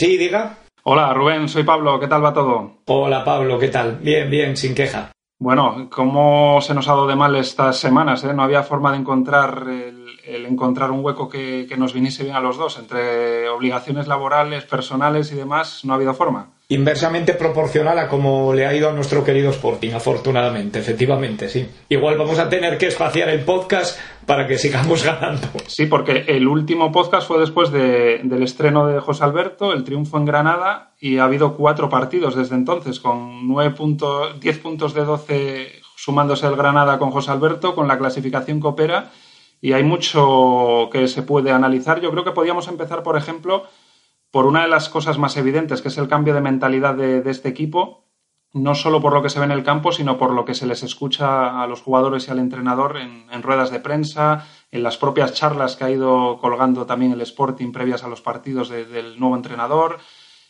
Sí, diga. Hola, Rubén, soy Pablo, ¿qué tal va todo? Hola, Pablo, ¿qué tal? Bien, bien, sin queja. Bueno, ¿cómo se nos ha dado de mal estas semanas? Eh? No había forma de encontrar el, encontrar un hueco que, que, nos viniese bien a los dos. Entre obligaciones laborales, personales y demás, no ha habido forma. Inversamente proporcional a cómo le ha ido a nuestro querido Sporting, afortunadamente, efectivamente, sí. Igual vamos a tener que espaciar el podcast para que sigamos ganando. Sí, porque el último podcast fue después de, del estreno de José Alberto, el triunfo en Granada, y ha habido cuatro partidos desde entonces, con nueve puntos, 10 puntos de 12 sumándose el Granada con José Alberto, con la clasificación que opera y hay mucho que se puede analizar. Yo creo que podríamos empezar, por ejemplo, por una de las cosas más evidentes, que es el cambio de mentalidad de, este equipo, no solo por lo que se ve en el campo, sino por lo que se les escucha a los jugadores y al entrenador en, ruedas de prensa, en las propias charlas que ha ido colgando también el Sporting previas a los partidos del nuevo entrenador,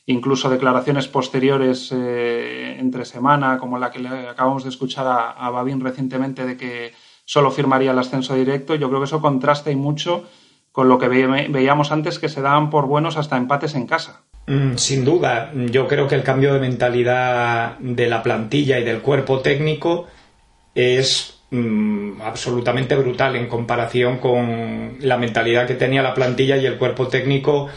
incluso declaraciones posteriores eh, entre semana, como la que le acabamos de escuchar a, a Babín recientemente de que solo firmaría el ascenso directo. Yo creo que eso contrasta y mucho con lo que veíamos antes que se daban por buenos hasta empates en casa. Mm, sin duda, yo creo que el cambio de mentalidad de la plantilla y del cuerpo técnico es mm, absolutamente brutal en comparación con la mentalidad que tenía la plantilla y el cuerpo técnico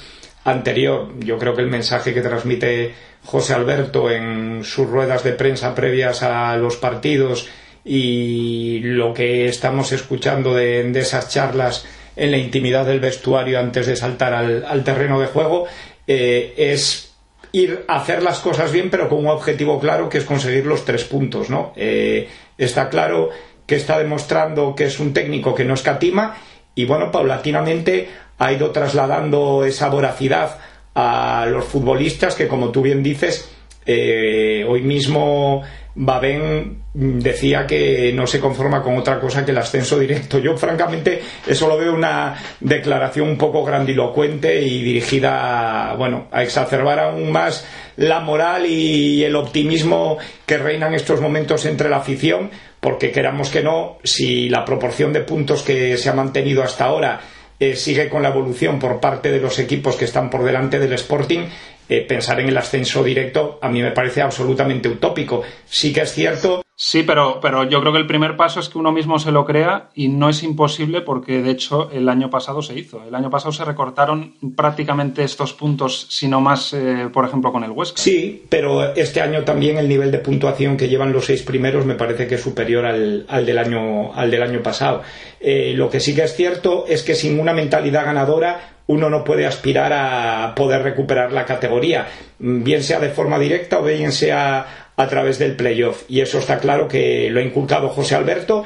anterior. Yo creo que el mensaje que transmite José Alberto en sus ruedas de prensa previas a los partidos y lo que estamos escuchando de, esas charlas en la intimidad del vestuario antes de saltar al, terreno de juego eh, es ir a hacer las cosas bien pero con un objetivo claro que es conseguir los tres puntos ¿no? Eh, está claro que está demostrando que es un técnico que no escatima y bueno paulatinamente ha ido trasladando esa voracidad a los futbolistas que como tú bien dices eh, hoy mismo Babén decía que no se conforma con otra cosa que el ascenso directo. Yo, francamente, eso lo veo una declaración un poco grandilocuente y dirigida, bueno, a exacerbar aún más la moral y el optimismo que reina en estos momentos entre la afición, porque queramos que no, si la proporción de puntos que se ha mantenido hasta ahora eh, sigue con la evolución por parte de los equipos que están por delante del Sporting, eh, pensar en el ascenso directo a mí me parece absolutamente utópico. Sí que es cierto. Sí, pero, pero yo creo que el primer paso es que uno mismo se lo crea y no es imposible porque de hecho el año pasado se hizo. El año pasado se recortaron prácticamente estos puntos, sino más, eh, por ejemplo, con el Huesca. Sí, pero este año también el nivel de puntuación que llevan los seis primeros me parece que es superior al, al del, año, al del año pasado. Eh, lo que sí que es cierto es que sin una mentalidad ganadora uno no puede aspirar a poder recuperar la categoría, bien sea de forma directa o bien sea a través del playoff. Y eso está claro que lo ha inculcado José Alberto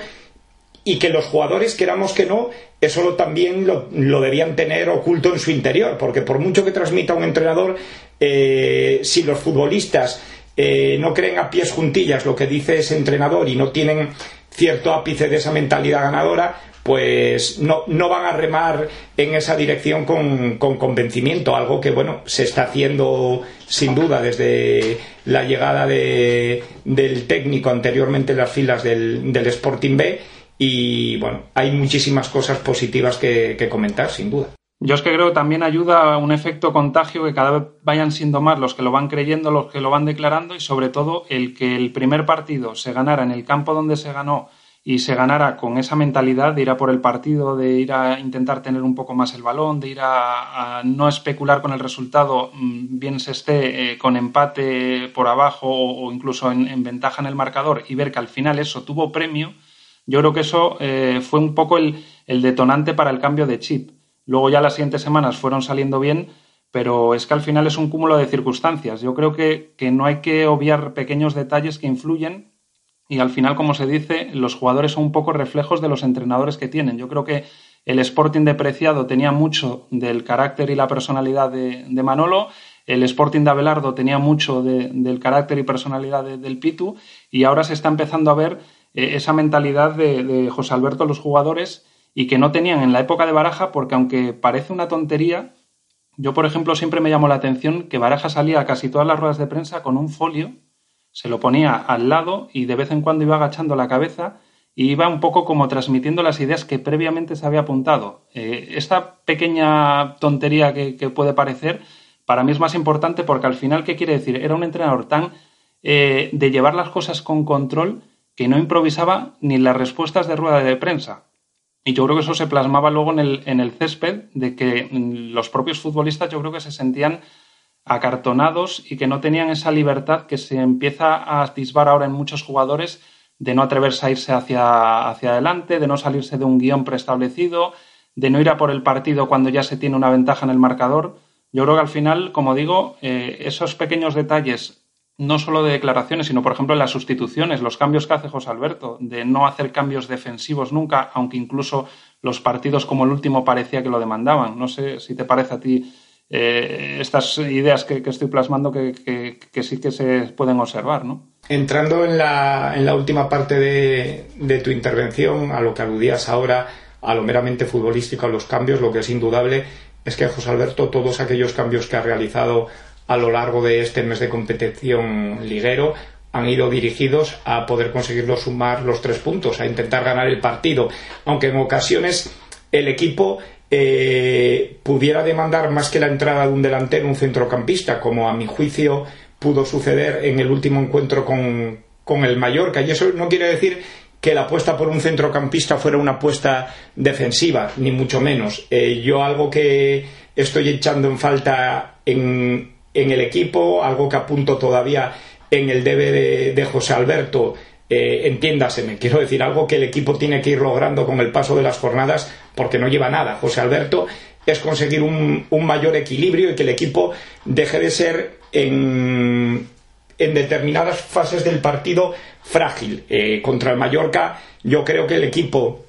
y que los jugadores, queramos que no, eso también lo, debían tener oculto en su interior, porque por mucho que transmita un entrenador, eh, si los futbolistas eh, no creen a pies juntillas lo que dice ese entrenador y no tienen cierto ápice de esa mentalidad ganadora, pues no, no van a remar en esa dirección con, convencimiento, algo que bueno, se está haciendo sin duda desde la llegada de, del técnico anteriormente en las filas del, del, Sporting B y bueno, hay muchísimas cosas positivas que, que comentar, sin duda. Yo es que creo que también ayuda a un efecto contagio que cada vez vayan siendo más los que lo van creyendo, los que lo van declarando y sobre todo el que el primer partido se ganara en el campo donde se ganó y se ganara con esa mentalidad de ir a por el partido, de ir a intentar tener un poco más el balón, de ir a, no especular con el resultado, mm, bien se esté eh, con empate por abajo o, incluso en, ventaja en el marcador y ver que al final eso tuvo premio, yo creo que eso eh, fue un poco el, el detonante para el cambio de chip. Luego ya las siguientes semanas fueron saliendo bien, pero es que al final es un cúmulo de circunstancias. Yo creo que, que no hay que obviar pequeños detalles que influyen y al final, como se dice, los jugadores son un poco reflejos de los entrenadores que tienen. Yo creo que el Sporting de Preciado tenía mucho del carácter y la personalidad de, Manolo, el Sporting de Abelardo tenía mucho del carácter y personalidad del Pitu y ahora se está empezando a ver eh, esa mentalidad de, de José Alberto los jugadores y que no tenían en la época de Baraja porque aunque parece una tontería, yo por ejemplo siempre me llamó la atención que Baraja salía a casi todas las ruedas de prensa con un folio se lo ponía al lado y de vez en cuando iba agachando la cabeza y iba un poco como transmitiendo las ideas que previamente se había apuntado. Eh, esta pequeña tontería que, puede parecer, para mí es más importante porque al final, ¿qué quiere decir? Era un entrenador tan eh, de llevar las cosas con control que no improvisaba ni las respuestas de rueda de prensa. Y yo creo que eso se plasmaba luego en el, en el césped, de que mm, los propios futbolistas yo creo que se sentían acartonados y que no tenían esa libertad que se empieza a atisbar ahora en muchos jugadores de no atreverse a irse hacia, hacia adelante, de no salirse de un guion preestablecido, de no ir a por el partido cuando ya se tiene una ventaja en el marcador. Yo creo que al final, como digo, eh, esos pequeños detalles, no solo de declaraciones, sino por ejemplo en las sustituciones, los cambios que hace José Alberto, de no hacer cambios defensivos nunca, aunque incluso los partidos como el último parecía que lo demandaban. No sé si te parece a ti eh, estas ideas que, estoy plasmando que, sí que se pueden observar, ¿no? Entrando en la, en la última parte de, de, tu intervención, a lo que aludías ahora, a lo meramente futbolístico, a los cambios, lo que es indudable es que José Alberto, todos aquellos cambios que ha realizado a lo largo de este mes de competición liguero, han ido dirigidos a poder conseguirlo sumar los tres puntos, a intentar ganar el partido, aunque en ocasiones el equipo eh, pudiera demandar más que la entrada de un delantero, un centrocampista, como a mi juicio pudo suceder en el último encuentro con, con el Mallorca. Y eso no quiere decir que la apuesta por un centrocampista fuera una apuesta defensiva, ni mucho menos. Eh, yo algo que estoy echando en falta en, en, el equipo, algo que apunto todavía en el debe de José Alberto, eh, entiéndaseme, quiero decir algo que el equipo tiene que ir logrando con el paso de las jornadas porque no lleva nada. José Alberto es conseguir un, mayor equilibrio y que el equipo deje de ser en, determinadas fases del partido frágil. Eh, contra el Mallorca yo creo que el equipo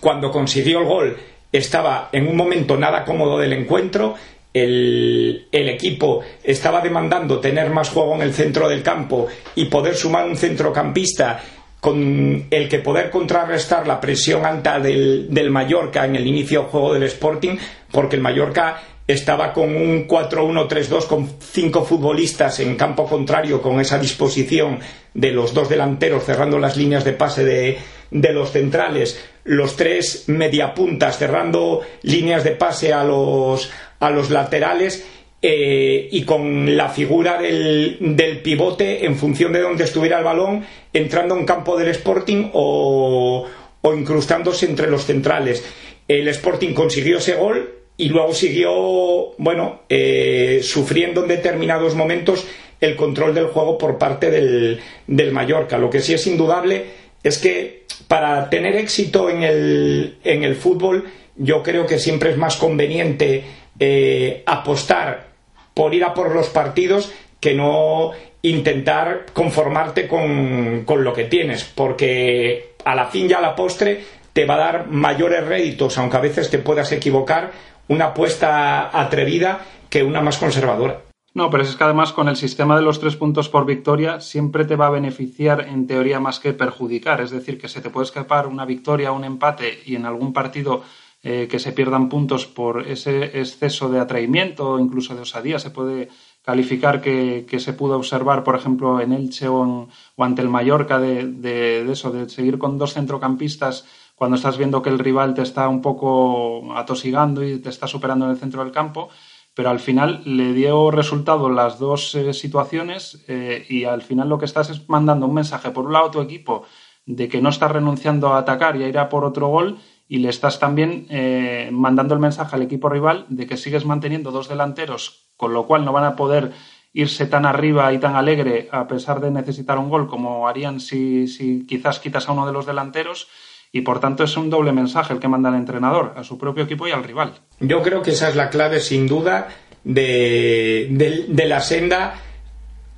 cuando consiguió el gol estaba en un momento nada cómodo del encuentro el, equipo estaba demandando tener más juego en el centro del campo y poder sumar un centrocampista con el que poder contrarrestar la presión alta del, del Mallorca en el inicio del juego del Sporting, porque el Mallorca estaba con un 4-1-3-2 con cinco futbolistas en campo contrario con esa disposición de los dos delanteros cerrando las líneas de pase de, de los centrales, los tres mediapuntas cerrando líneas de pase a los, a los laterales eh, y con la figura del, del, pivote en función de donde estuviera el balón, entrando en campo del Sporting o, o incrustándose entre los centrales. El Sporting consiguió ese gol y luego siguió, bueno, eh, sufriendo en determinados momentos el control del juego por parte del, del Mallorca. Lo que sí es indudable es que para tener éxito en el, en el fútbol, yo creo que siempre es más conveniente eh, apostar por ir a por los partidos que no intentar conformarte con, con, lo que tienes, porque a la fin y a la postre te va a dar mayores réditos, aunque a veces te puedas equivocar, una apuesta atrevida que una más conservadora. No, pero es que además con el sistema de los tres puntos por victoria siempre te va a beneficiar en teoría más que perjudicar. Es decir, que se te puede escapar una victoria, un empate y en algún partido eh, que se pierdan puntos por ese exceso de atraimiento o incluso de osadía. Se puede calificar que, se pudo observar, por ejemplo, en Elche o, ante el Mallorca de, de, eso, de seguir con dos centrocampistas cuando estás viendo que el rival te está un poco atosigando y te está superando en el centro del campo pero al final le dio resultado las dos eh, situaciones eh, y al final lo que estás es mandando un mensaje por un lado a tu equipo de que no estás renunciando a atacar y a ir a por otro gol y le estás también eh, mandando el mensaje al equipo rival de que sigues manteniendo dos delanteros, con lo cual no van a poder irse tan arriba y tan alegre a pesar de necesitar un gol como harían si, si quizás quitas a uno de los delanteros y por tanto es un doble mensaje el que manda el entrenador a su propio equipo y al rival. Yo creo que esa es la clave sin duda de, de la senda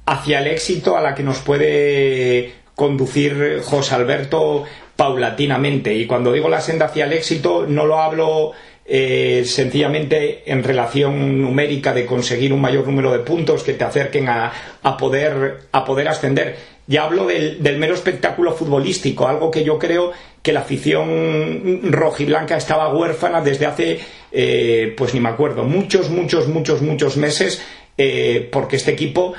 hacia el éxito a la que nos puede conducir José Alberto paulatinamente. Y cuando digo la senda hacia el éxito, no lo hablo eh, sencillamente en relación numérica de conseguir un mayor número de puntos que te acerquen a, a poder, a poder ascender. Ya hablo del, del, mero espectáculo futbolístico, algo que yo creo que la afición rojiblanca estaba huérfana desde hace, eh, pues ni me acuerdo, muchos, muchos, muchos, muchos meses, eh, porque este equipo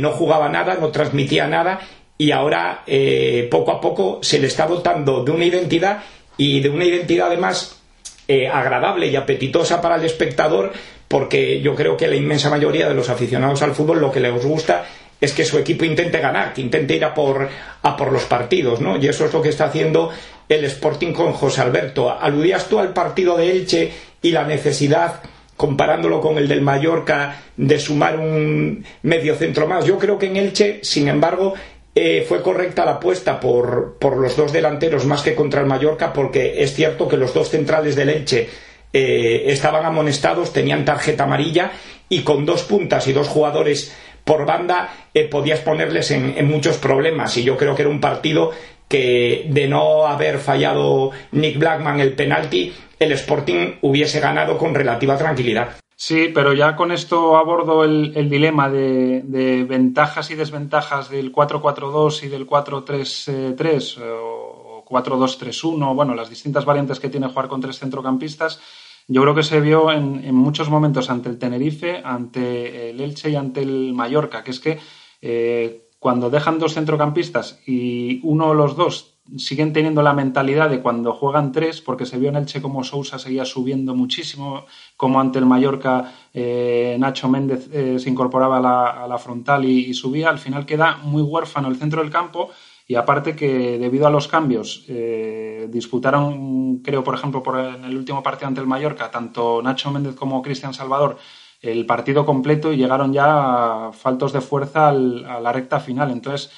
no jugaba nada, no transmitía nada y ahora eh, poco a poco se le está dotando de una identidad y de una identidad además eh, agradable y apetitosa para el espectador porque yo creo que la inmensa mayoría de los aficionados al fútbol lo que les gusta es que su equipo intente ganar, que intente ir a por, a por los partidos, ¿no? Y eso es lo que está haciendo el Sporting con José Alberto. Aludías tú al partido de Elche y la necesidad comparándolo con el del Mallorca, de sumar un medio centro más. Yo creo que en Elche, sin embargo, eh, fue correcta la apuesta por, por, los dos delanteros más que contra el Mallorca, porque es cierto que los dos centrales del Elche eh, estaban amonestados, tenían tarjeta amarilla y con dos puntas y dos jugadores por banda eh, podías ponerles en, muchos problemas. Y yo creo que era un partido que de no haber fallado Nick Blackman el penalti, el Sporting hubiese ganado con relativa tranquilidad. Sí, pero ya con esto abordo el, dilema de, ventajas y desventajas del 4-4-2 y del 4-3-3 o 4-2-3-1, bueno, las distintas variantes que tiene jugar con tres centrocampistas. Yo creo que se vio en, muchos momentos ante el Tenerife, ante el Elche y ante el Mallorca, que es que eh, cuando dejan dos centrocampistas y uno o los dos siguen teniendo la mentalidad de cuando juegan tres, porque se vio en Elche como Sousa seguía subiendo muchísimo, como ante el Mallorca eh, Nacho Méndez eh, se incorporaba a la, frontal y, subía, al final queda muy huérfano el centro del campo y aparte que debido a los cambios eh, disputaron, creo por ejemplo, por en el último partido ante el Mallorca, tanto Nacho Méndez como Cristian Salvador el partido completo y llegaron ya faltos de fuerza a la recta final. Entonces,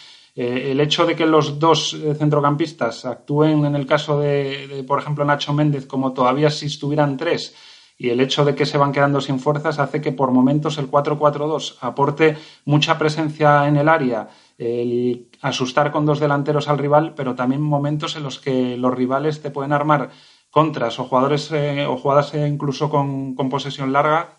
eh, el hecho de que los dos eh, centrocampistas actúen en el caso de, por ejemplo, Nacho Méndez como todavía si estuvieran tres y el hecho de que se van quedando sin fuerzas hace que por momentos el 4-4-2 aporte mucha presencia en el área, el asustar con dos delanteros al rival, pero también momentos en los que los rivales te pueden armar contras o jugadores eh, o jugadas incluso con, con posesión larga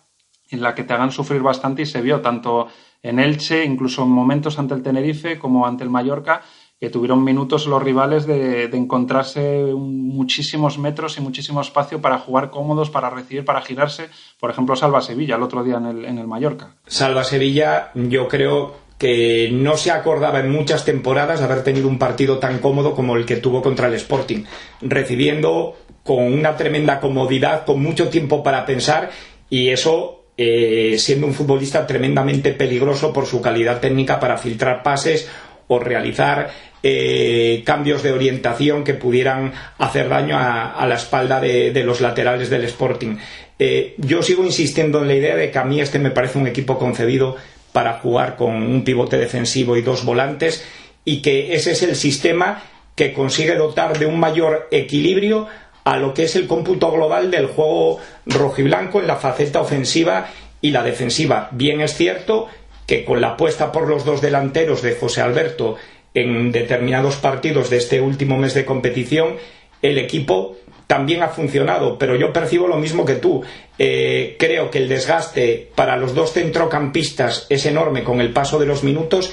en la que te hagan sufrir bastante y se vio tanto en Elche, incluso en momentos ante el Tenerife como ante el Mallorca, que tuvieron minutos los rivales de, encontrarse muchísimos metros y muchísimo espacio para jugar cómodos, para recibir, para girarse. Por ejemplo, Salva Sevilla el otro día en el, en el Mallorca. Salva Sevilla, yo creo que no se acordaba en muchas temporadas de haber tenido un partido tan cómodo como el que tuvo contra el Sporting, recibiendo con una tremenda comodidad, con mucho tiempo para pensar y eso eh, siendo un futbolista tremendamente peligroso por su calidad técnica para filtrar pases o realizar eh, cambios de orientación que pudieran hacer daño a, la espalda de, los laterales del Sporting. Eh, yo sigo insistiendo en la idea de que a mí este me parece un equipo concebido para jugar con un pivote defensivo y dos volantes y que ese es el sistema que consigue dotar de un mayor equilibrio a lo que es el cómputo global del juego rojiblanco en la faceta ofensiva y la defensiva. Bien es cierto que con la apuesta por los dos delanteros de José Alberto en determinados partidos de este último mes de competición, el equipo también ha funcionado, pero yo percibo lo mismo que tú. Eh, creo que el desgaste para los dos centrocampistas es enorme con el paso de los minutos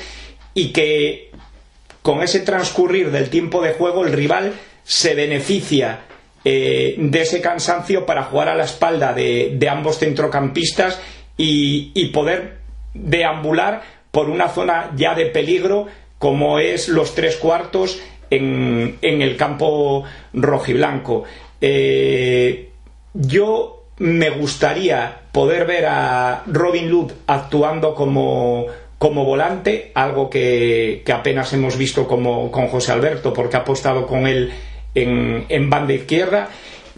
y que con ese transcurrir del tiempo de juego el rival se beneficia eh, de ese cansancio para jugar a la espalda de, ambos centrocampistas y, poder deambular por una zona ya de peligro como es los tres cuartos en, el campo rojiblanco. Eh, yo me gustaría poder ver a Robin Lud actuando como, como volante, algo que, que, apenas hemos visto como, con José Alberto, porque ha apostado con él en, banda izquierda,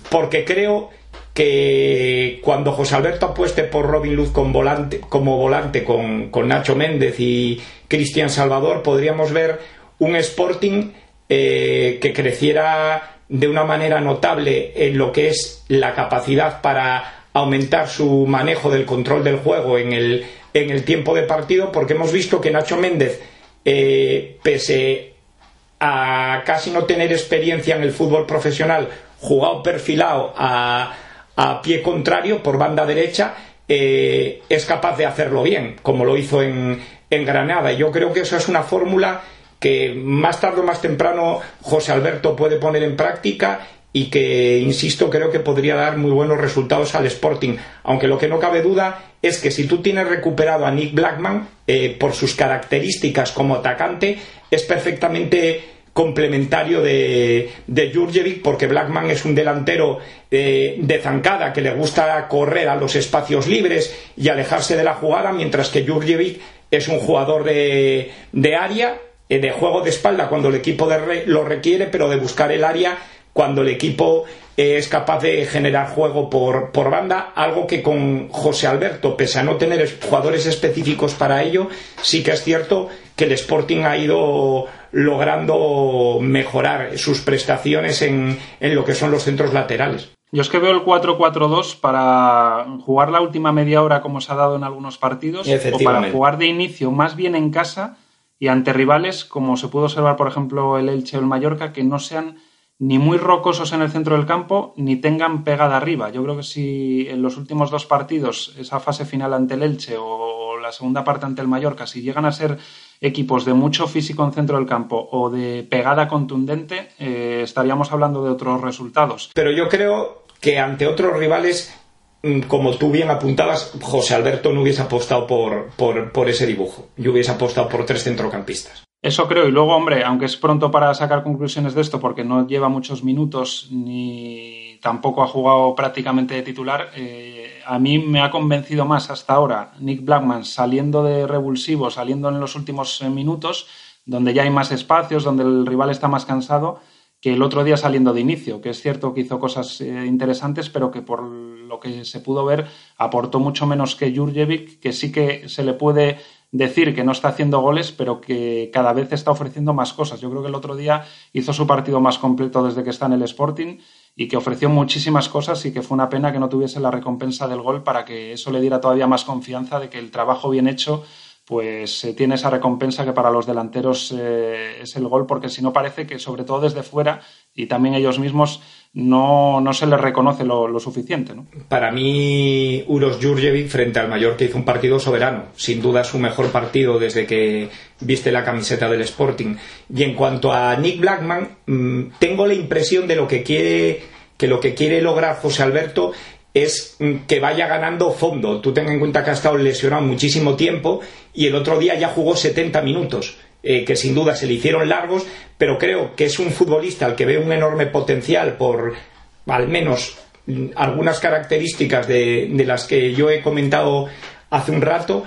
porque creo que cuando José Alberto apueste por Robin Luz como volante con, Nacho Méndez y Cristian Salvador, podríamos ver un Sporting eh, que creciera de una manera notable en lo que es la capacidad para aumentar su manejo del control del juego en el, en el tiempo de partido, porque hemos visto que Nacho Méndez, eh, pese a casi no tener experiencia en el fútbol profesional, jugado perfilado a, pie contrario por banda derecha, eh, es capaz de hacerlo bien, como lo hizo en, en Granada. Yo creo que eso es una fórmula que más tarde o más temprano José Alberto puede poner en práctica y que, insisto, creo que podría dar muy buenos resultados al Sporting. Aunque lo que no cabe duda es que si tú tienes recuperado a Nick Blackman, eh, por sus características como atacante, es perfectamente complementario de, de Jurjevic, porque Blackman es un delantero eh, de zancada que le gusta correr a los espacios libres y alejarse de la jugada, mientras que Jurjevic es un jugador de, de área, eh, de juego de espalda cuando el equipo lo requiere, pero de buscar el área cuando el equipo es capaz de generar juego por, por, banda, algo que con José Alberto, pese a no tener jugadores específicos para ello, sí que es cierto que el Sporting ha ido logrando mejorar sus prestaciones en, en lo que son los centros laterales. Yo es que veo el 4-4-2 para jugar la última media hora como se ha dado en algunos partidos o para jugar de inicio más bien en casa y ante rivales como se pudo observar por ejemplo el Elche o el Mallorca que no sean ni muy rocosos en el centro del campo ni tengan pegada arriba. Yo creo que si en los últimos dos partidos, esa fase final ante el Elche o la segunda parte ante el Mallorca, si llegan a ser equipos de mucho físico en centro del campo o de pegada contundente, eh, estaríamos hablando de otros resultados. Pero yo creo que ante otros rivales, mm, como tú bien apuntabas, José Alberto no hubiese apostado por, por, por ese dibujo. Yo hubiese apostado por tres centrocampistas. Eso creo. Y luego, hombre, aunque es pronto para sacar conclusiones de esto, porque no lleva muchos minutos ni tampoco ha jugado prácticamente de titular, eh, a mí me ha convencido más hasta ahora Nick Blackman saliendo de revulsivo, saliendo en los últimos eh, minutos, donde ya hay más espacios, donde el rival está más cansado, que el otro día saliendo de inicio, que es cierto que hizo cosas eh, interesantes, pero que por lo que se pudo ver aportó mucho menos que Jurjevic, que sí que se le puede decir que no está haciendo goles, pero que cada vez está ofreciendo más cosas. Yo creo que el otro día hizo su partido más completo desde que está en el Sporting y que ofreció muchísimas cosas y que fue una pena que no tuviese la recompensa del gol para que eso le diera todavía más confianza de que el trabajo bien hecho pues eh, tiene esa recompensa que para los delanteros eh, es el gol, porque si no parece que sobre todo desde fuera y también ellos mismos no, no se les reconoce lo, suficiente. Para mí, Uros Jurjevic frente al Mallorca hizo un partido soberano, sin duda su mejor partido desde que viste la camiseta del Sporting. Y en cuanto a Nick Blackman, mm, tengo la impresión de lo que quiere que lo que quiere lograr José Alberto es mm, que vaya ganando fondo. Tú ten en cuenta que ha estado lesionado muchísimo tiempo y el otro día ya jugó 70 minutos, eh, que sin duda se le hicieron largos, pero creo que es un futbolista al que ve un enorme potencial por al menos mm, algunas características de, las que yo he comentado hace un rato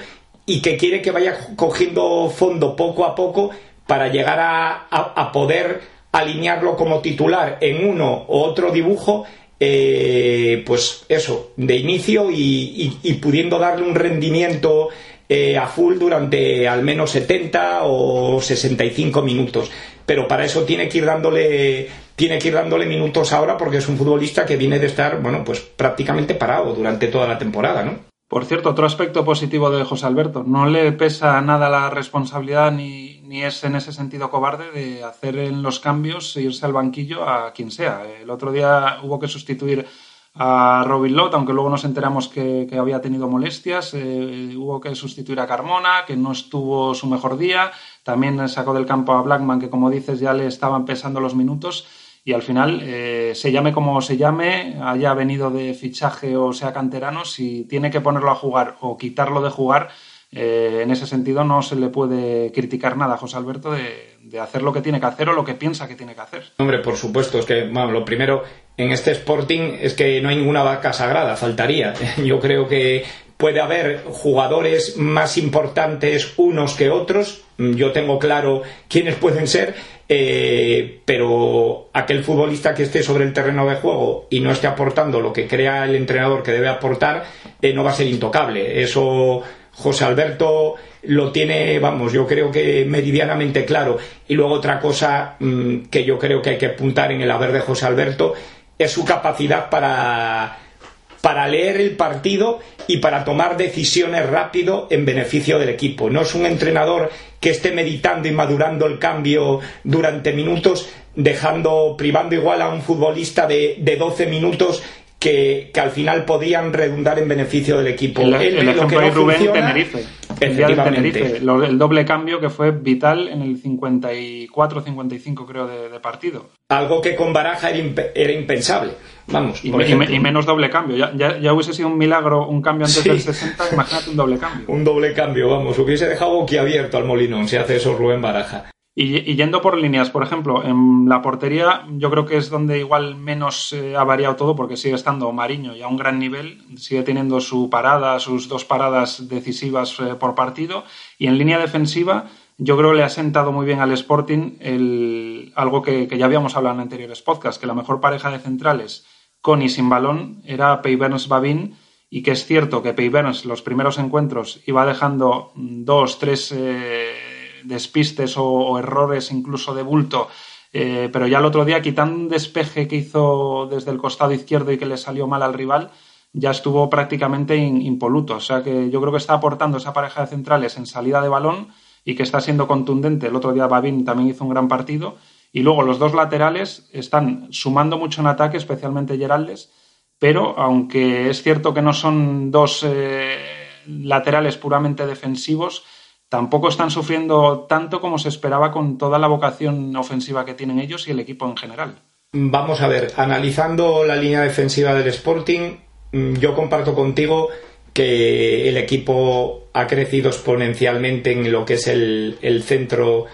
y que quiere que vaya cogiendo fondo poco a poco para llegar a poder alinearlo como titular en uno u otro dibujo eh, pues eso, de inicio y, pudiendo darle un rendimiento eh, a full durante al menos 70 o 65 minutos. Pero para eso tiene que ir dándole tiene que ir dándole minutos ahora porque es un futbolista que viene de estar, bueno, pues prácticamente parado durante toda la temporada, ¿no? Por cierto, otro aspecto positivo de José Alberto, no le pesa nada la responsabilidad ni, ni es en ese sentido cobarde de hacer en los cambios e irse al banquillo a quien sea. El otro día hubo que sustituir a Robin Lott, aunque luego nos enteramos que, había tenido molestias, eh, hubo que sustituir a Carmona, que no estuvo su mejor día, también sacó del campo a Blackman, que como dices ya le estaban pesando los minutos y al final, eh, se llame como se llame, haya venido de fichaje o sea canterano, si tiene que ponerlo a jugar o quitarlo de jugar, eh, en ese sentido no se le puede criticar nada a José Alberto de, hacer lo que tiene que hacer o lo que piensa que tiene que hacer. Hombre, por supuesto, es que, lo primero en este Sporting es que no hay ninguna vaca sagrada, faltaría. Yo creo que puede haber jugadores más importantes unos que otros, yo tengo claro quiénes pueden ser, eh, pero aquel futbolista que esté sobre el terreno de juego y no esté aportando lo que crea el entrenador que debe aportar, eh, no va a ser intocable. Eso José Alberto lo tiene, vamos, yo creo que meridianamente claro. Y luego otra cosa mm, que yo creo que hay que apuntar en el haber de José Alberto es su capacidad para para leer el partido y para tomar decisiones rápido en beneficio del equipo. No es un entrenador que esté meditando y madurando el cambio durante minutos, dejando, privando igual a un futbolista de, de 12 minutos que, al final podían redundar en beneficio del equipo. El, ejemplo de Rubén Tenerife. El doble cambio que fue vital en el 54-55 creo de, partido. Algo que con Baraja era, impensable. Vamos. Y, menos doble cambio. Ya, ya, hubiese sido un milagro un cambio antes del 60, imagínate un doble cambio. Un doble cambio, vamos. Hubiese dejado abierto al Molinón si hace eso Rubén Baraja. Y, yendo por líneas, por ejemplo, en la portería yo creo que es donde igual menos eh, ha variado todo porque sigue estando Mariño y a un gran nivel, sigue teniendo su parada, sus dos paradas decisivas eh, por partido. Y en línea defensiva yo creo que le ha sentado muy bien al Sporting el, algo que, ya habíamos hablado en anteriores podcasts, que la mejor pareja de centrales con y sin balón era Peyberns Babin y que es cierto que Peyberns los primeros encuentros iba dejando dos, tres... Eh, despistes o, errores incluso de bulto. Eh, pero ya el otro día, quitando un despeje que hizo desde el costado izquierdo y que le salió mal al rival, ya estuvo prácticamente impoluto. O sea que yo creo que está aportando esa pareja de centrales en salida de balón y que está siendo contundente. El otro día Babín también hizo un gran partido. Y luego los dos laterales están sumando mucho en ataque, especialmente Geraldes, pero aunque es cierto que no son dos eh, laterales puramente defensivos, tampoco están sufriendo tanto como se esperaba con toda la vocación ofensiva que tienen ellos y el equipo en general. Vamos a ver, analizando la línea defensiva del Sporting, mm, yo comparto contigo que el equipo ha crecido exponencialmente en lo que es el, centro,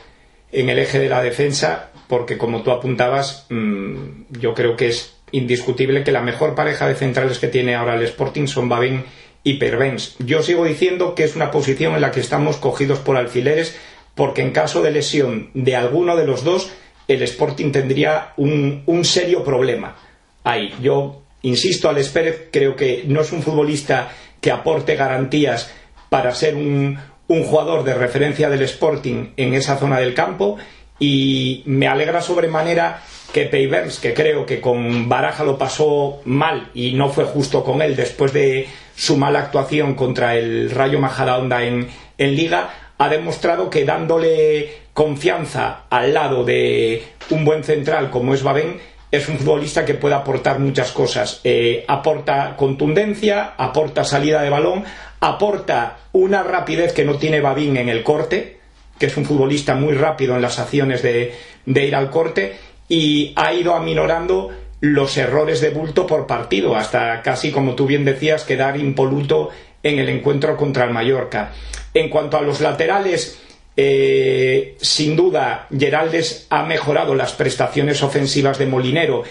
en el eje de la defensa, porque como tú apuntabas, mm, yo creo que es indiscutible que la mejor pareja de centrales que tiene ahora el Sporting son Babin hipervens. Yo sigo diciendo que es una posición en la que estamos cogidos por alfileres porque en caso de lesión de alguno de los dos, el Sporting tendría un, serio problema. Ahí, yo insisto, Alex Pérez creo que no es un futbolista que aporte garantías para ser un, un jugador de referencia del Sporting en esa zona del campo y me alegra sobremanera que Peivers, que creo que con Baraja lo pasó mal y no fue justo con él después de su mala actuación contra el Rayo Majadahonda en, en Liga, ha demostrado que dándole confianza al lado de un buen central como es Babén, es un futbolista que puede aportar muchas cosas. Eh, aporta contundencia, aporta salida de balón, aporta una rapidez que no tiene Babín en el corte, que es un futbolista muy rápido en las acciones de, de ir al corte, y ha ido aminorando los errores de bulto por partido, hasta casi, como tú bien decías, quedar impoluto en el encuentro contra el Mallorca. En cuanto a los laterales, eh, sin duda, Geraldes ha mejorado las prestaciones ofensivas de Molinero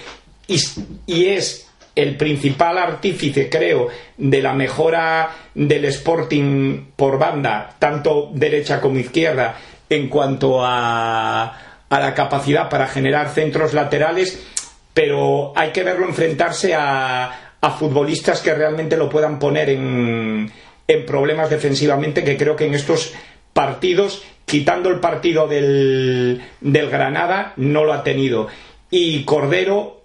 y, es el principal artífice, creo, de la mejora del Sporting por banda, tanto derecha como izquierda, en cuanto a, a la capacidad para generar centros laterales pero hay que verlo enfrentarse a, a futbolistas que realmente lo puedan poner en, problemas defensivamente, que creo que en estos partidos, quitando el partido del, del Granada, no lo ha tenido. Y Cordero,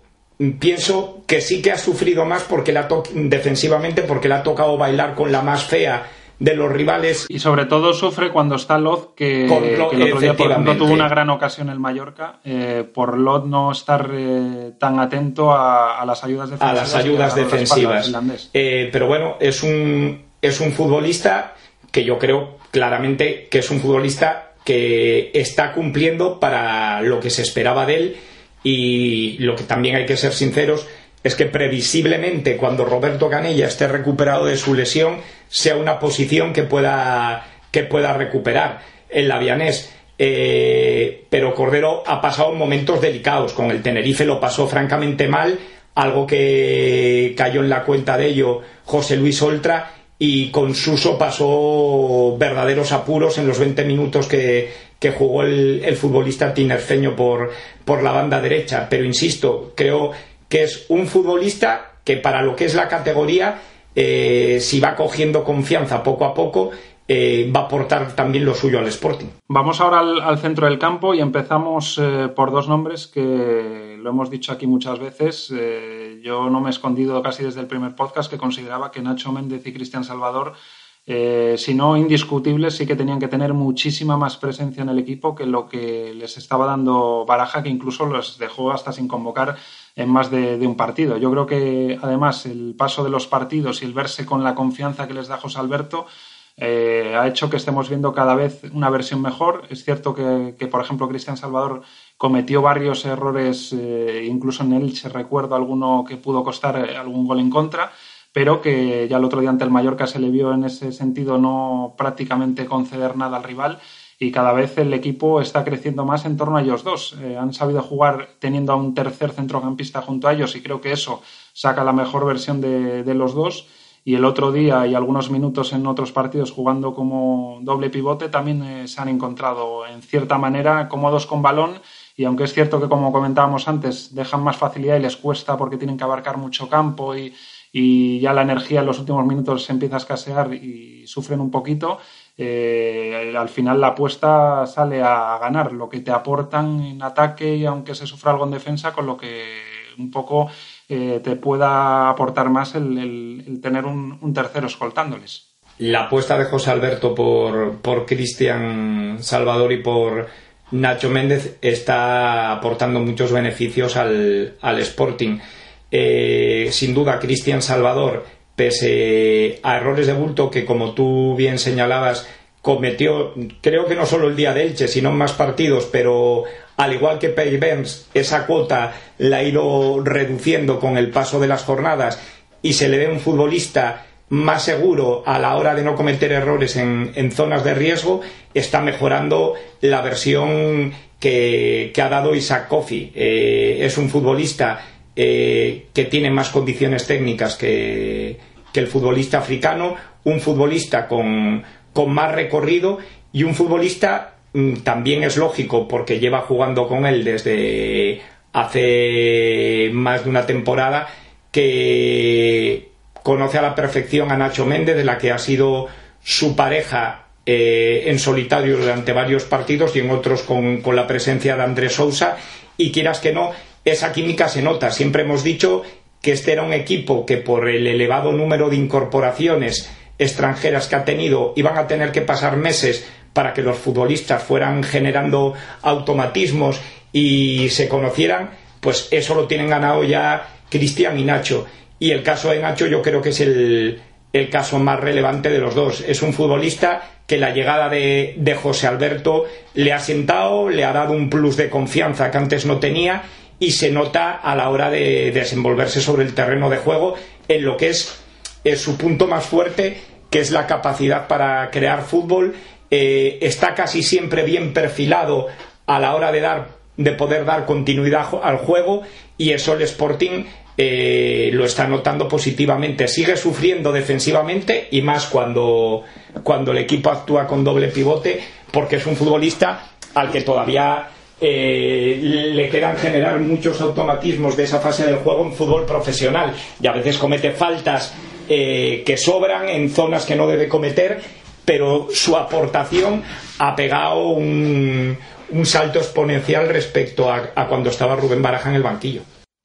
pienso que sí que ha sufrido más porque la defensivamente, porque le ha tocado bailar con la más fea de los rivales. Y sobre todo sufre cuando está Loz, que, el otro día, por ejemplo, tuvo una gran ocasión el Mallorca, eh, por Loz no estar eh, tan atento a, las ayudas defensivas. A las ayudas defensivas. Eh, pero bueno, es un, es un futbolista que yo creo claramente que es un futbolista que está cumpliendo para lo que se esperaba de él y lo que también hay que ser sinceros es que previsiblemente cuando Roberto Canella esté recuperado de su lesión sea una posición que pueda, que pueda recuperar el Lavianés. Eh, pero Cordero ha pasado momentos delicados. Con el Tenerife lo pasó francamente mal, algo que cayó en la cuenta de ello José Luis Oltra. Y con Suso pasó verdaderos apuros en los 20 minutos que, jugó el, el, futbolista tinerfeño por, por la banda derecha. Pero insisto, creo que es un futbolista que para lo que es la categoría, eh, si va cogiendo confianza poco a poco, eh, va a aportar también lo suyo al Sporting. Vamos ahora al, centro del campo y empezamos eh, por dos nombres que lo hemos dicho aquí muchas veces. yo no me he escondido casi desde el primer podcast que consideraba que Nacho Méndez y Cristian Salvador si no indiscutibles, sí que tenían que tener muchísima más presencia en el equipo que lo que les estaba dando Baraja, que incluso los dejó hasta sin convocar en más de, un partido. Yo creo que además el paso de los partidos y el verse con la confianza que les da José Alberto eh, ha hecho que estemos viendo cada vez una versión mejor. Es cierto que, por ejemplo, Cristian Salvador cometió varios errores, eh, incluso en él se recuerda alguno que pudo costar eh, algún gol en contra, pero que ya el otro día ante el Mallorca se le vio en ese sentido no prácticamente conceder nada al rival y cada vez el equipo está creciendo más en torno a ellos dos. Eh, han sabido jugar teniendo a un tercer centrocampista junto a ellos y creo que eso saca la mejor versión de, de los dos y el otro día y algunos minutos en otros partidos jugando como doble pivote también eh, se han encontrado en cierta manera cómodos con balón y aunque es cierto que como comentábamos antes dejan más facilidad y les cuesta porque tienen que abarcar mucho campo y, y ya la energía en los últimos minutos se empieza a escasear y sufren un poquito, eh, al final la apuesta sale a ganar lo que te aportan en ataque y aunque se sufra algo en defensa con lo que un poco eh, te pueda aportar más el, tener un, tercero escoltándoles. La apuesta de José Alberto por, por Cristian Salvador y por Nacho Méndez está aportando muchos beneficios al, Sporting. Eh, sin duda, Cristian Salvador, pese a errores de bulto que, como tú bien señalabas, cometió, creo que no solo el día de Elche, sino en más partidos, pero al igual que Pay Burns, esa cuota la ha ido reduciendo con el paso de las jornadas y se le ve un futbolista más seguro a la hora de no cometer errores en, zonas de riesgo, está mejorando la versión que, ha dado Isaac Kofi. Eh, es un futbolista eh, que tiene más condiciones técnicas que, el futbolista africano, un futbolista con más recorrido y un futbolista Mm, también es lógico porque lleva jugando con él desde hace más de una temporada que conoce a la perfección a Nacho Méndez, de la que ha sido su pareja eh, en solitario durante varios partidos y en otros con, con la presencia de Andrés Sousa. Y quieras que no, esa química se nota. Siempre hemos dicho que este era un equipo que por el elevado número de incorporaciones extranjeras que ha tenido iban a tener que pasar meses para que los futbolistas fueran generando automatismos y se conocieran, pues eso lo tienen ganado ya Cristian y Nacho. Y el caso de Nacho yo creo que es el, caso más relevante de los dos. Es un futbolista que la llegada de, José Alberto le ha sentado, le ha dado un plus de confianza que antes no tenía y se nota a la hora de desenvolverse sobre el terreno de juego en lo que es, es su punto más fuerte, que es la capacidad para crear fútbol eh, está casi siempre bien perfilado a la hora de dar de poder dar continuidad al juego y eso el Sporting eh, lo está notando positivamente. Sigue sufriendo defensivamente y más cuando, cuando el equipo actúa con doble pivote porque es un futbolista al que todavía eh, le quedan generar muchos automatismos de esa fase del juego en fútbol profesional y a veces comete faltas que sobran en zonas que no debe cometer pero su aportación ha pegado un, salto exponencial respecto a, cuando estaba Rubén Baraja en el banquillo.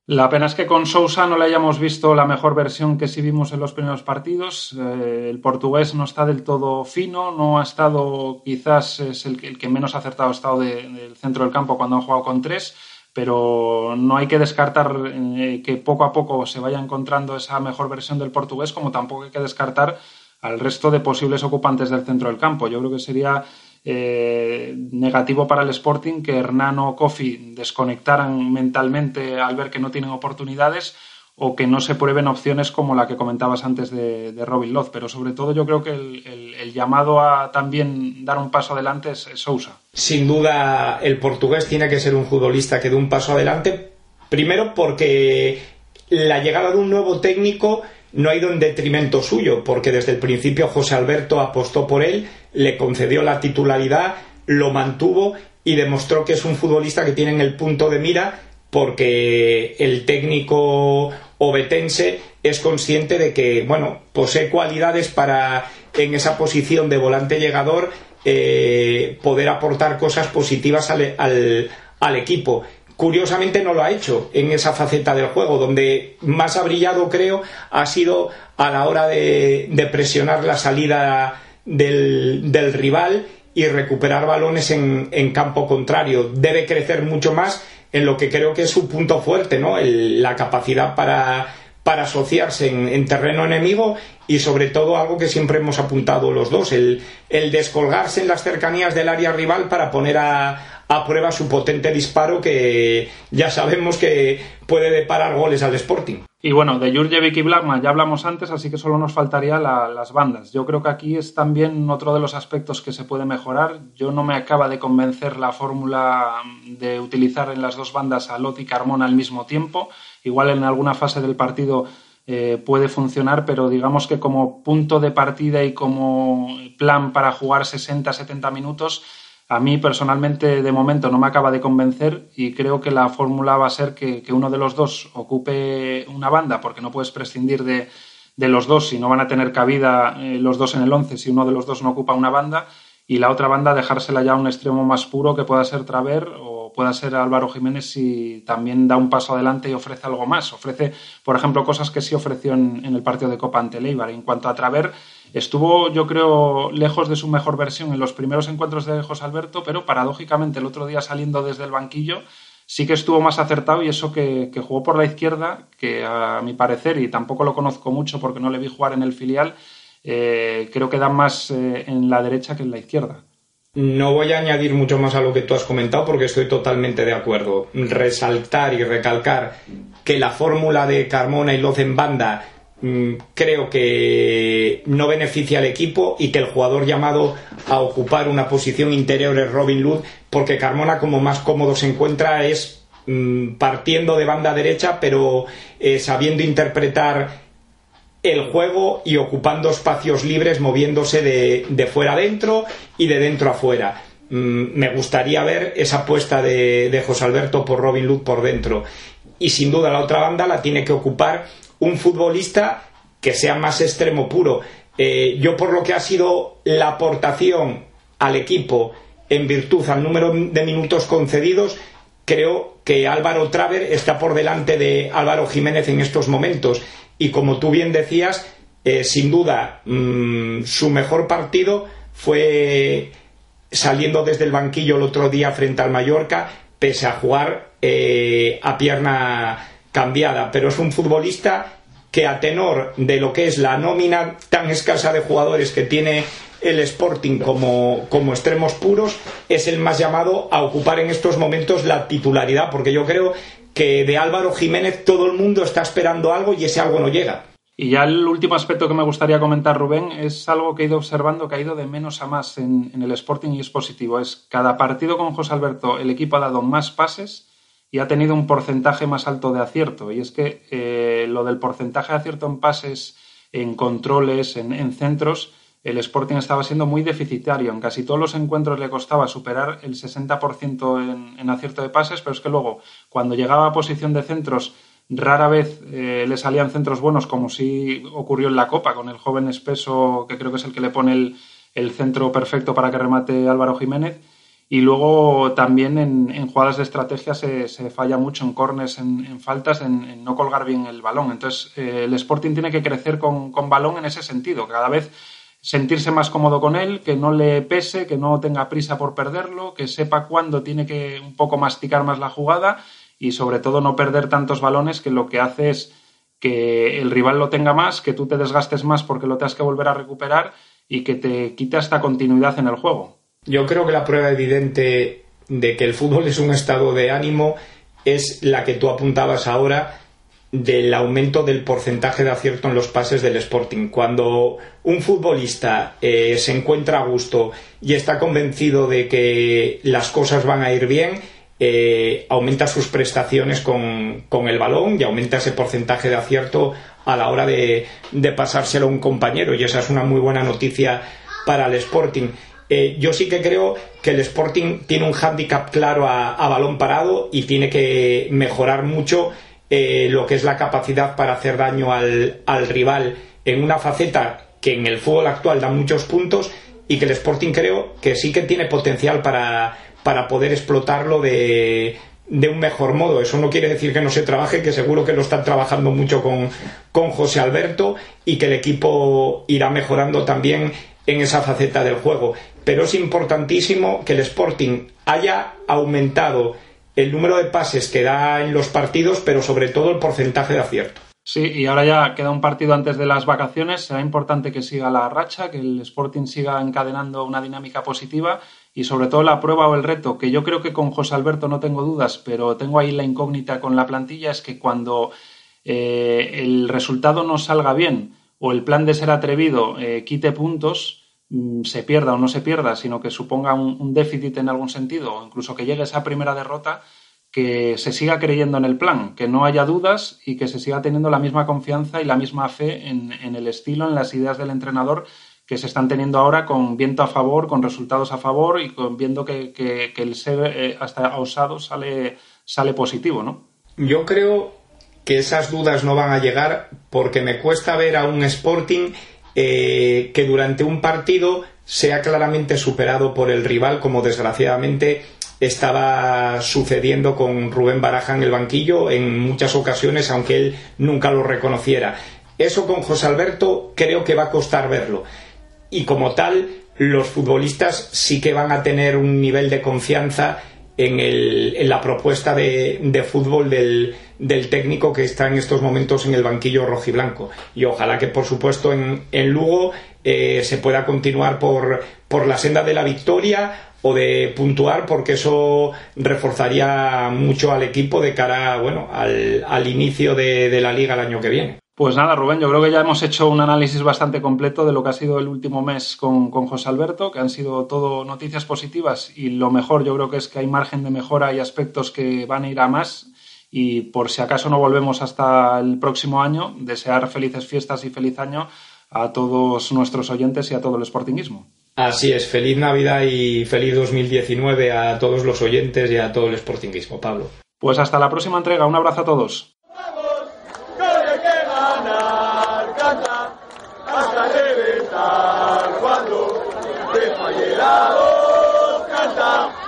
La pena es que con Sousa no le hayamos visto la mejor versión que sí vimos en los primeros partidos. Eh, el portugués no está del todo fino, no ha estado, quizás es el, que menos acertado ha estado del centro del campo cuando han jugado con tres, pero no hay que descartar eh, que poco a poco se vaya encontrando esa mejor versión del portugués, como tampoco hay que descartar al resto de posibles ocupantes del centro del campo. Yo creo que sería eh, negativo para el Sporting que Hernán o Kofi desconectaran mentalmente al ver que no tienen oportunidades o que no se prueben opciones como la que comentabas antes de, Robin Loz. Pero sobre todo yo creo que el, llamado a también dar un paso adelante es, Sousa. Sin duda el portugués tiene que ser un futbolista que dé un paso adelante. Primero porque la llegada de un nuevo técnico no ha ido en detrimento suyo, porque desde el principio José Alberto apostó por él, le concedió la titularidad, lo mantuvo y demostró que es un futbolista que tiene en el punto de mira porque el técnico obetense es consciente de que, bueno, posee cualidades para en esa posición de volante llegador eh, poder aportar cosas positivas al, al equipo curiosamente no lo ha hecho en esa faceta del juego. Donde más ha brillado, creo, ha sido a la hora de, presionar la salida del, rival y recuperar balones en, campo contrario. Debe crecer mucho más en lo que creo que es su punto fuerte, ¿no? la capacidad para, para asociarse en, terreno enemigo y sobre todo algo que siempre hemos apuntado los dos, el, el descolgarse en las cercanías del área rival para poner a, a prueba su potente disparo que ya sabemos que puede deparar goles al Sporting. Y bueno, de Jurjevic y Blackman ya hablamos antes, así que solo nos faltaría las bandas. Yo creo que aquí es también otro de los aspectos que se puede mejorar. Yo no me acaba de convencer la fórmula de utilizar en las dos bandas a Lot y Carmona al mismo tiempo. Igual en alguna fase del partido eh, puede funcionar, pero digamos que como punto de partida y como plan para jugar 60-70 minutos, a mí personalmente de momento no me acaba de convencer y creo que la fórmula va a ser que, uno de los dos ocupe una banda porque no puedes prescindir de, los dos si no van a tener cabida eh, los dos en el 11 si uno de los dos no ocupa una banda y la otra banda dejársela ya a un extremo más puro que pueda ser Traver o pueda ser Álvaro Jiménez si también da un paso adelante y ofrece algo más. Ofrece, por ejemplo, cosas que sí ofreció en, el partido de Copa ante Leibar. En cuanto a Traver, estuvo yo creo lejos de su mejor versión en los primeros encuentros de José Alberto, pero paradójicamente el otro día saliendo desde el banquillo sí que estuvo más acertado y eso que, jugó por la izquierda, que a mi parecer, y tampoco lo conozco mucho porque no le vi jugar en el filial, eh, creo que dan más eh, en la derecha que en la izquierda. No voy a añadir mucho más a lo que tú has comentado porque estoy totalmente de acuerdo. Resaltar y recalcar que la fórmula de Carmona y Loz en banda creo que no beneficia al equipo y que el jugador llamado a ocupar una posición interior es Robin Lud porque Carmona como más cómodo se encuentra es mm, partiendo de banda derecha pero eh, sabiendo interpretar el juego y ocupando espacios libres, moviéndose de, fuera adentro y de dentro afuera. Mm, me gustaría ver esa apuesta de, José Alberto por Robin Lud por dentro. Y sin duda la otra banda la tiene que ocupar un futbolista que sea más extremo puro. Eh, yo por lo que ha sido la aportación al equipo en virtud al número de minutos concedidos, creo que Álvaro Traver está por delante de Álvaro Jiménez en estos momentos y como tú bien decías, eh, sin duda mm, su mejor partido fue saliendo desde el banquillo el otro día frente al Mallorca, pese a jugar eh, a pierna cambiada, pero es un futbolista que a tenor de lo que es la nómina tan escasa de jugadores que tiene el Sporting como, como, extremos puros es el más llamado a ocupar en estos momentos la titularidad, porque yo creo que de Álvaro Jiménez todo el mundo está esperando algo y ese algo no llega. Y ya el último aspecto que me gustaría comentar, Rubén, es algo que he ido observando que ha ido de menos a más en, el Sporting y es positivo. Es cada partido con José Alberto el equipo ha dado más pases y ha tenido un porcentaje más alto de acierto. Y es que eh, lo del porcentaje de acierto en pases, en controles, en centros, el Sporting estaba siendo muy deficitario. En casi todos los encuentros le costaba superar el 60% en, acierto de pases, pero es que luego, cuando llegaba a posición de centros, rara vez eh, le salían centros buenos, como sí ocurrió en la Copa, con el joven espeso, que creo que es el que le pone el, centro perfecto para que remate Álvaro Jiménez. Y luego también en, jugadas de estrategia se, falla mucho en cornes, en, faltas, en, no colgar bien el balón. Entonces, eh, el Sporting tiene que crecer con, con balón en ese sentido. Cada vez sentirse más cómodo con él, que no le pese, que no tenga prisa por perderlo, que sepa cuándo tiene que un poco masticar más la jugada y sobre todo no perder tantos balones que lo que hace es que el rival lo tenga más, que tú te desgastes más porque lo tengas que volver a recuperar y que te quita esta continuidad en el juego. Yo creo que la prueba evidente de que el fútbol es un estado de ánimo es la que tú apuntabas ahora del aumento del porcentaje de acierto en los pases del Sporting. Cuando un futbolista eh, se encuentra a gusto y está convencido de que las cosas van a ir bien, eh, aumenta sus prestaciones con, el balón y aumenta ese porcentaje de acierto a la hora de, pasárselo a un compañero. Y esa es una muy buena noticia para el Sporting. Eh, yo sí que creo que el Sporting tiene un hándicap claro a balón parado y tiene que mejorar mucho eh, lo que es la capacidad para hacer daño al, rival en una faceta que en el fútbol actual da muchos puntos y que el Sporting creo que sí que tiene potencial para, para poder explotarlo de, de, un mejor modo. Eso no quiere decir que no se trabaje, que seguro que lo están trabajando mucho con, con José Alberto y que el equipo irá mejorando también en esa faceta del juego. Pero es importantísimo que el Sporting haya aumentado el número de pases que da en los partidos, pero sobre todo el porcentaje de acierto. Sí, y ahora ya queda un partido antes de las vacaciones. Será importante que siga la racha, que el Sporting siga encadenando una dinámica positiva y sobre todo la prueba o el reto, que yo creo que con José Alberto no tengo dudas, pero tengo ahí la incógnita con la plantilla, es que cuando eh, el resultado no salga bien o el plan de ser atrevido eh, quite puntos, se pierda o no se pierda, sino que suponga un, déficit en algún sentido, o incluso que llegue esa primera derrota, que se siga creyendo en el plan, que no haya dudas y que se siga teniendo la misma confianza y la misma fe en, el estilo, en las ideas del entrenador que se están teniendo ahora con viento a favor, con resultados a favor y con, viendo que, el ser eh, hasta osado sale, sale positivo, ¿no? Yo creo que esas dudas no van a llegar porque me cuesta ver a un Sporting eh, que durante un partido sea claramente superado por el rival, como desgraciadamente estaba sucediendo con Rubén Baraja en el banquillo en muchas ocasiones, aunque él nunca lo reconociera. Eso con José Alberto creo que va a costar verlo. Y como tal, los futbolistas sí que van a tener un nivel de confianza en, el, en la propuesta de, de fútbol del, del, técnico que está en estos momentos en el banquillo rojiblanco. Y ojalá que, por supuesto, en, en Lugo eh, se pueda continuar por, por la senda de la victoria o de puntuar porque eso reforzaría mucho al equipo de cara bueno, al, al inicio de, de la liga el año que viene. Pues nada, Rubén, yo creo que ya hemos hecho un análisis bastante completo de lo que ha sido el último mes con, José Alberto, que han sido todo noticias positivas y lo mejor yo creo que es que hay margen de mejora y aspectos que van a ir a más y por si acaso no volvemos hasta el próximo año, desear felices fiestas y feliz año a todos nuestros oyentes y a todo el sportingismo. Así es, feliz Navidad y feliz 2019 a todos los oyentes y a todo el sportingismo, Pablo. Pues hasta la próxima entrega, un abrazo a todos. cuando te falle la voz, canta.